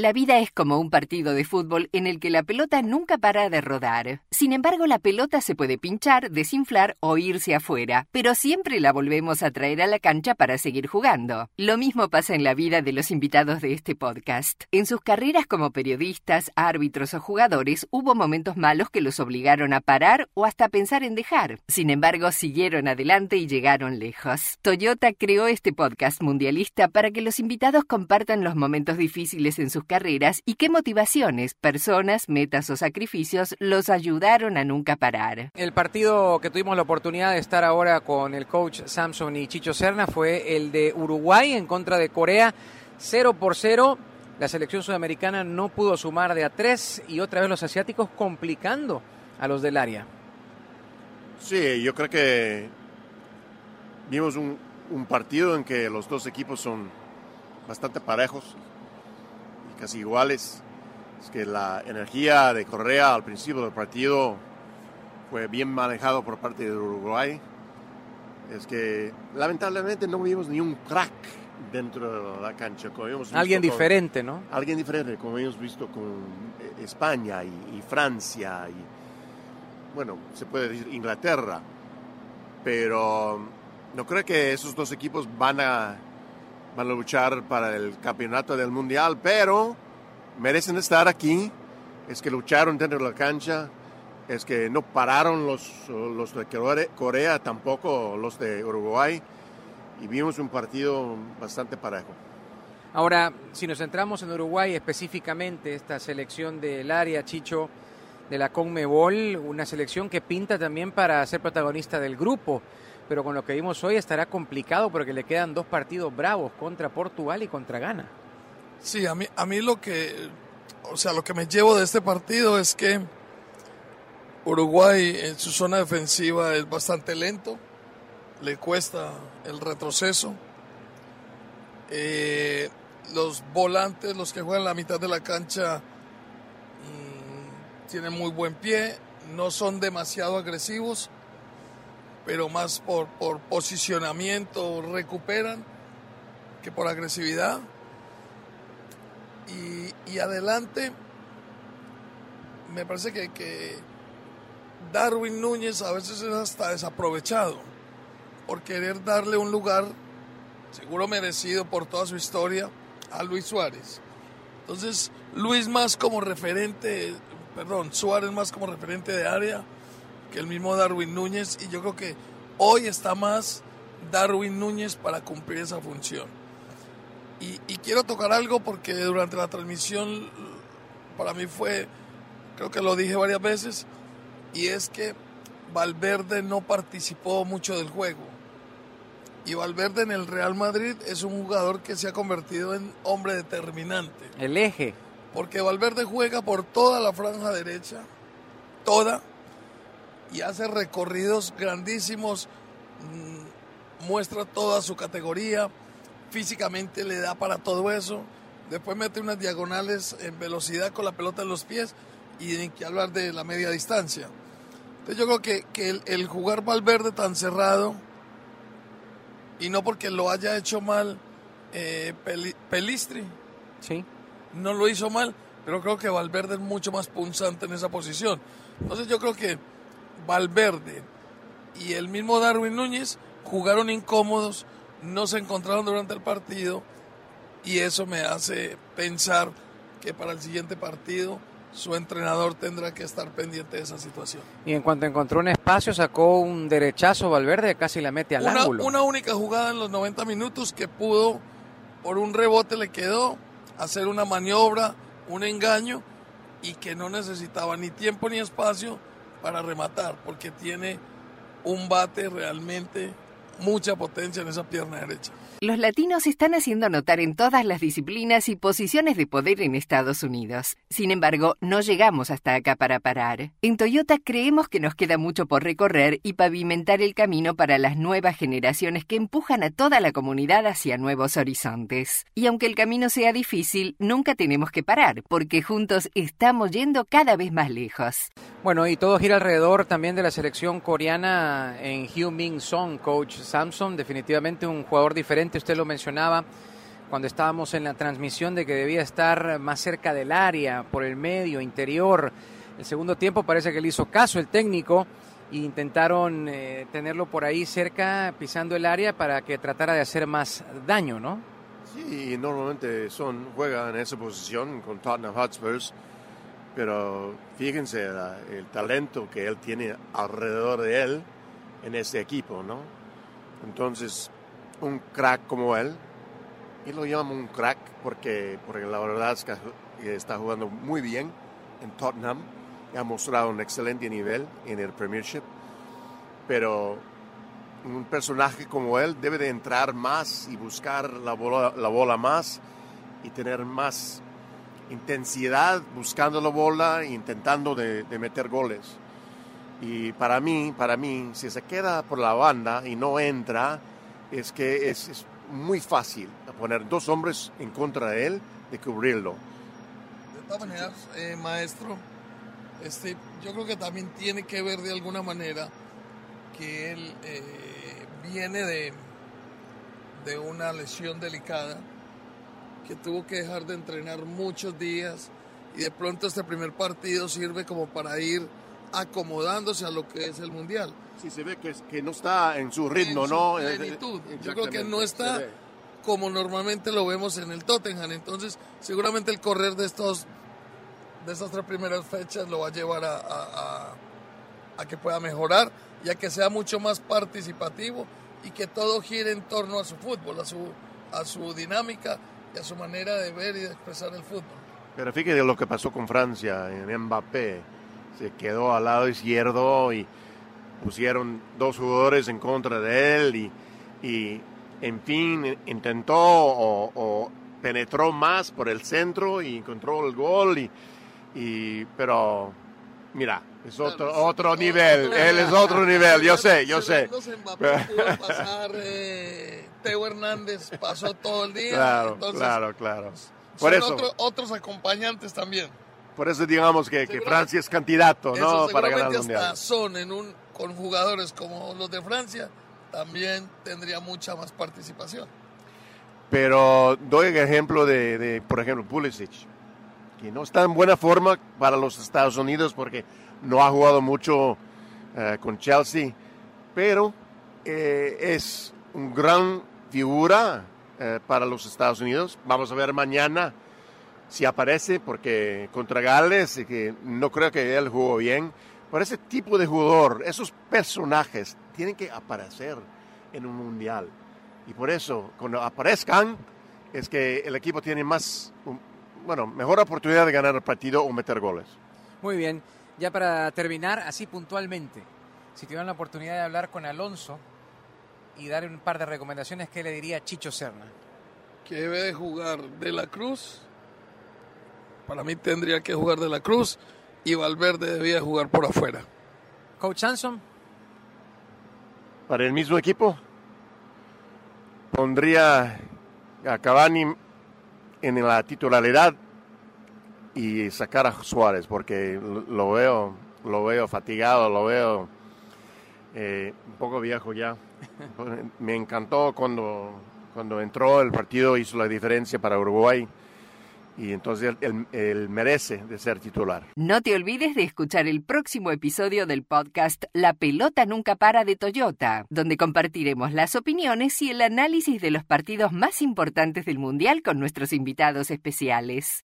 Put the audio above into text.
La vida es como un partido de fútbol en el que la pelota nunca para de rodar. Sin embargo, la pelota se puede pinchar, desinflar o irse afuera, pero siempre la volvemos a traer a la cancha para seguir jugando. Lo mismo pasa en la vida de los invitados de este podcast. En sus carreras como periodistas, árbitros o jugadores, hubo momentos malos que los obligaron a parar o hasta pensar en dejar. Sin embargo, siguieron adelante y llegaron lejos. Toyota creó este podcast mundialista para que los invitados compartan los momentos difíciles en sus carreras y qué motivaciones, personas, metas o sacrificios los ayudaron a nunca parar. El partido que tuvimos la oportunidad de estar ahora con el coach Samson y Chicho Serna fue el de Uruguay en contra de Corea, 0 por 0. La selección sudamericana no pudo sumar de a tres y otra vez los asiáticos complicando a los del área. Sí, yo creo que vimos un, un partido en que los dos equipos son bastante parejos casi iguales. Es que la energía de Correa al principio del partido fue bien manejado por parte de Uruguay. Es que lamentablemente no vimos ni un crack dentro de la cancha. Como Alguien con- diferente, ¿no? Alguien diferente, como hemos visto con eh, España y, y Francia y, bueno, se puede decir Inglaterra. Pero no creo que esos dos equipos van a, van a luchar para el campeonato del Mundial, pero merecen estar aquí. Es que lucharon dentro de la cancha, es que no pararon los, los de Core- Corea, tampoco los de Uruguay. Y vimos un partido bastante parejo. Ahora, si nos centramos en Uruguay específicamente, esta selección del área, Chicho, de la Conmebol, una selección que pinta también para ser protagonista del grupo, pero con lo que vimos hoy estará complicado porque le quedan dos partidos bravos contra Portugal y contra Ghana. Sí, a mí, a mí lo que, o sea, lo que me llevo de este partido es que Uruguay en su zona defensiva es bastante lento, le cuesta el retroceso. Eh, los volantes, los que juegan la mitad de la cancha, mm, tienen muy buen pie, no son demasiado agresivos, pero más por, por posicionamiento recuperan que por agresividad. Y, y adelante, me parece que, que Darwin Núñez a veces es hasta desaprovechado por querer darle un lugar, seguro merecido por toda su historia, a Luis Suárez. Entonces, Luis más como referente, perdón, Suárez más como referente de área que el mismo Darwin Núñez. Y yo creo que hoy está más Darwin Núñez para cumplir esa función. Y, y quiero tocar algo porque durante la transmisión para mí fue, creo que lo dije varias veces, y es que Valverde no participó mucho del juego. Y Valverde en el Real Madrid es un jugador que se ha convertido en hombre determinante. El eje. Porque Valverde juega por toda la franja derecha, toda, y hace recorridos grandísimos, mm, muestra toda su categoría, físicamente le da para todo eso, después mete unas diagonales en velocidad con la pelota en los pies y ni que hablar de la media distancia. Entonces yo creo que, que el, el jugar Valverde tan cerrado, y no porque lo haya hecho mal eh, Peli- Pelistri, Sí. no lo hizo mal, pero creo que Valverde es mucho más punzante en esa posición. Entonces yo creo que Valverde y el mismo Darwin Núñez jugaron incómodos, no se encontraron durante el partido y eso me hace pensar que para el siguiente partido su entrenador tendrá que estar pendiente de esa situación. Y en cuanto encontró un espacio, sacó un derechazo Valverde, casi la mete al Una, ángulo. una única jugada en los 90 minutos que pudo, por un rebote le quedó, hacer una maniobra, un engaño y que no necesitaba ni tiempo ni espacio para rematar, porque tiene un bate realmente mucha potencia en esa pierna derecha. Los latinos se están haciendo notar en todas las disciplinas y posiciones de poder en Estados Unidos. Sin embargo, no llegamos hasta acá para parar. En Toyota creemos que nos queda mucho por recorrer y pavimentar el camino para las nuevas generaciones que empujan a toda la comunidad hacia nuevos horizontes. Y aunque el camino sea difícil, nunca tenemos que parar, porque juntos estamos yendo cada vez más lejos. Bueno, y todo gira alrededor también de la selección coreana en Hugh Min Song, coach Samson, definitivamente un jugador diferente, usted lo mencionaba, cuando estábamos en la transmisión de que debía estar más cerca del área, por el medio, interior. El segundo tiempo parece que le hizo caso el técnico e intentaron eh, tenerlo por ahí cerca, pisando el área para que tratara de hacer más daño, ¿no? Sí, normalmente son, juegan en esa posición con Tottenham Hotspurs, pero fíjense el talento que él tiene alrededor de él en ese equipo, ¿no? Entonces, un crack como él, y lo llamo un crack porque, porque la verdad es que está jugando muy bien en Tottenham, ha mostrado un excelente nivel en el Premiership, pero un personaje como él debe de entrar más y buscar la bola, la bola más y tener más intensidad buscando la bola e intentando de, meter goles. Y para mí, para mí, si se queda por la banda y no entra, es que es, muy fácil poner dos hombres en contra de él, de cubrirlo. De todas maneras, eh, maestro, este, yo creo que también tiene que ver de alguna manera que él eh, viene de, de una lesión delicada, que tuvo que dejar de entrenar muchos días y de pronto este primer partido sirve como para ir acomodándose a lo que es el mundial. Sí, se ve que, que no está en su ritmo, ¿no? Plenitud. Yo creo que no está como normalmente lo vemos en el Tottenham. Entonces, seguramente el correr de estos de estas tres primeras fechas lo va a llevar a, a, a que pueda mejorar ya que sea mucho más participativo y que todo gire en torno a su fútbol, a su, a su dinámica y a su manera de ver y de expresar el fútbol. Pero fíjate lo que pasó con Francia en Mbappé. Se quedó al lado izquierdo y pusieron dos jugadores en contra de él y, y en fin intentó o, penetró más por el centro y encontró el gol y, y pero mira es otro, otro nivel, él es otro nivel, yo sé, yo sé. pasar, eh, Teo Hernández pasó todo el día. Claro, claro, claro. Por eso, otros acompañantes también. Por eso digamos que, que Francia es candidato, ¿no? Para ganar el mundial. son en un, con jugadores como los de Francia, también tendría mucha más participación. Pero doy el ejemplo de, de, por ejemplo, Pulisic, que no está en buena forma para los Estados Unidos porque no ha jugado mucho eh, con Chelsea, pero eh, es un gran figura eh, para los Estados Unidos. Vamos a ver mañana si aparece, porque contra Gales, que no creo que él jugó bien. Por ese tipo de jugador, esos personajes tienen que aparecer en un mundial. Y por eso, cuando aparezcan, es que el equipo tiene más, bueno, mejor oportunidad de ganar el partido o meter goles. Muy bien. Ya para terminar, así puntualmente, si tuvieran la oportunidad de hablar con Alonso y dar un par de recomendaciones, ¿qué le diría a Chicho Serna? Que debe de jugar de la Cruz. Para mí tendría que jugar de la Cruz y Valverde debía jugar por afuera. Coach Hanson. Para el mismo equipo, pondría a Cavani en la titularidad y sacar a Suárez porque lo veo, lo veo fatigado, lo veo eh, un poco viejo ya. Me encantó cuando, cuando entró el partido, hizo la diferencia para Uruguay y entonces él, merece de ser titular. No te olvides de escuchar el próximo episodio del podcast La pelota nunca para de Toyota, donde compartiremos las opiniones y el análisis de los partidos más importantes del Mundial con nuestros invitados especiales.